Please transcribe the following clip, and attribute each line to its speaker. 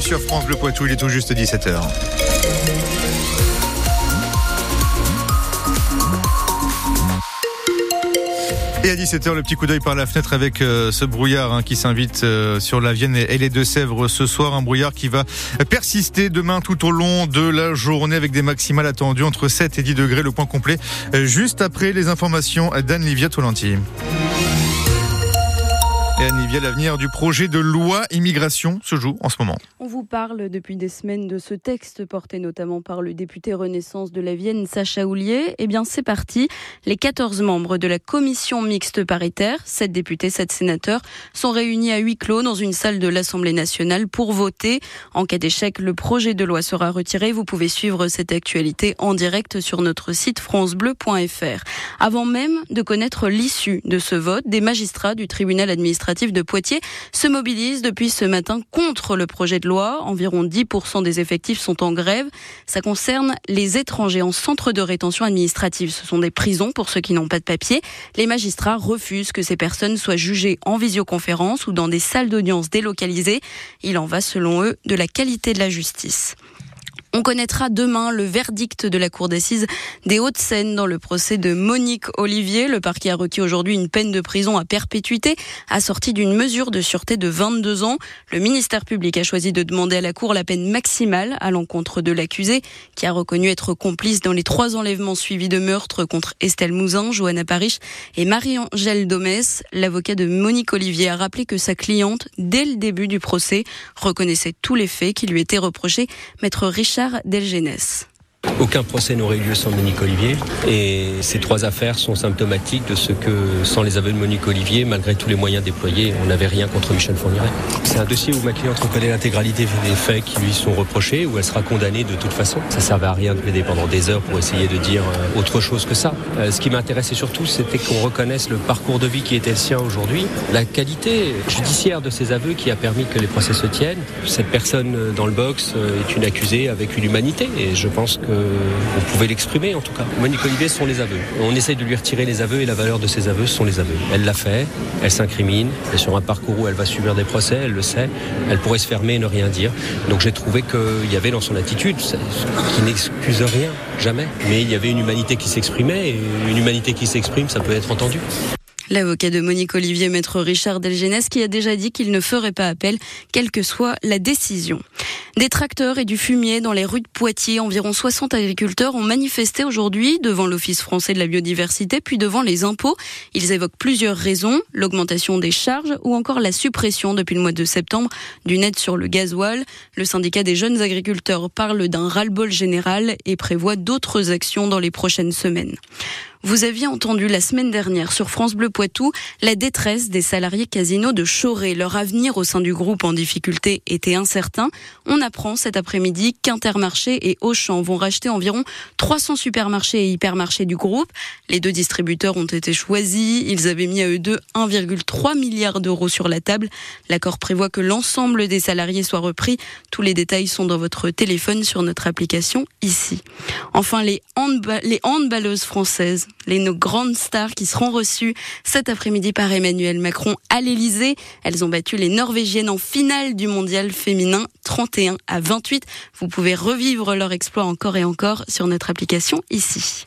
Speaker 1: sur France Bleu Poitou, il est tout juste 17h. Et à 17h, le petit coup d'œil par la fenêtre avec euh, ce brouillard hein, qui s'invite euh, sur la Vienne et, les Deux-Sèvres ce soir. Un brouillard qui va persister demain tout au long de la journée avec des maximales attendues entre 7 et 10 degrés. Le point complet euh, juste après les informations d'Anne-Livia Tolenti. L'avenir du projet de loi immigration se joue en ce moment.
Speaker 2: On vous parle depuis des semaines de ce texte porté notamment par le député Renaissance de la Vienne, Sacha Houlier. Eh bien, c'est parti. Les 14 membres de la commission mixte paritaire, 7 députés, 7 sénateurs, sont réunis à huis clos dans une salle de l'Assemblée nationale pour voter. En cas d'échec, le projet de loi sera retiré. Vous pouvez suivre cette actualité en direct sur notre site francebleu.fr. Avant même de connaître l'issue de ce vote, des magistrats du tribunal administratif de Poitiers se mobilise depuis ce matin contre le projet de loi. Environ 10% des effectifs sont en grève. Ça concerne les étrangers en centre de rétention administrative. Ce sont des prisons pour ceux qui n'ont pas de papier. Les magistrats refusent que ces personnes soient jugées en visioconférence ou dans des salles d'audience délocalisées. Il en va, selon eux, de la qualité de la justice. On connaîtra demain le verdict de la Cour d'assises des Hauts-de-Seine dans le procès de Monique Olivier. Le parquet a requis aujourd'hui une peine de prison à perpétuité, assortie d'une mesure de sûreté de 22 ans. Le ministère public a choisi de demander à la Cour la peine maximale à l'encontre de l'accusé, qui a reconnu être complice dans les trois enlèvements suivis de meurtres contre Estelle Mouzin, Johanna Parich et Marie-Angèle Domès. L'avocat de Monique Olivier a rappelé que sa cliente, dès le début du procès, reconnaissait tous les faits qui lui étaient reprochés. Delgenès.
Speaker 3: Aucun procès n'aurait eu lieu sans Monique Olivier. Et ces trois affaires sont symptomatiques de ce que, sans les aveux de Monique Olivier, malgré tous les moyens déployés, on n'avait rien contre Michel Fourniret. C'est un dossier où ma cliente reconnaît l'intégralité des faits qui lui sont reprochés, où elle sera condamnée de toute façon. Ça ne servait à rien de plaider pendant des heures pour essayer de dire euh, autre chose que ça. Euh, ce qui m'intéressait surtout, c'était qu'on reconnaisse le parcours de vie qui était le sien aujourd'hui, la qualité judiciaire de ces aveux qui a permis que les procès se tiennent. Cette personne euh, dans le box est une accusée avec une humanité et je pense que on pouvait l'exprimer en tout cas. Monique Olivier sont les aveux. On essaye de lui retirer les aveux et la valeur de ces aveux sont les aveux. Elle l'a fait, elle s'incrimine, elle est sur un parcours où elle va subir des procès, elle le sait, elle pourrait se fermer et ne rien dire. Donc j'ai trouvé qu'il y avait dans son attitude, qui n'excuse rien, jamais, mais il y avait une humanité qui s'exprimait et une humanité qui s'exprime, ça peut être entendu.
Speaker 2: L'avocat de Monique Olivier, maître Richard Delgenès, qui a déjà dit qu'il ne ferait pas appel, quelle que soit la décision. Des tracteurs et du fumier dans les rues de Poitiers. Environ 60 agriculteurs ont manifesté aujourd'hui devant l'Office français de la biodiversité, puis devant les impôts. Ils évoquent plusieurs raisons, l'augmentation des charges ou encore la suppression depuis le mois de septembre d'une aide sur le gasoil. Le syndicat des jeunes agriculteurs parle d'un ras-le-bol général et prévoit d'autres actions dans les prochaines semaines. Vous aviez entendu la semaine dernière sur France Bleu Poitou la détresse des salariés casinos de Choré. Leur avenir au sein du groupe en difficulté était incertain. On apprend cet après-midi qu'Intermarché et Auchan vont racheter environ 300 supermarchés et hypermarchés du groupe. Les deux distributeurs ont été choisis. Ils avaient mis à eux deux 1,3 milliard d'euros sur la table. L'accord prévoit que l'ensemble des salariés soient repris. Tous les détails sont dans votre téléphone sur notre application ici. Enfin, les, les handballeuses françaises les nos grandes stars qui seront reçues cet après-midi par Emmanuel Macron à l'Elysée. Elles ont battu les Norvégiennes en finale du mondial féminin 31 à 28. Vous pouvez revivre leur exploit encore et encore sur notre application ici.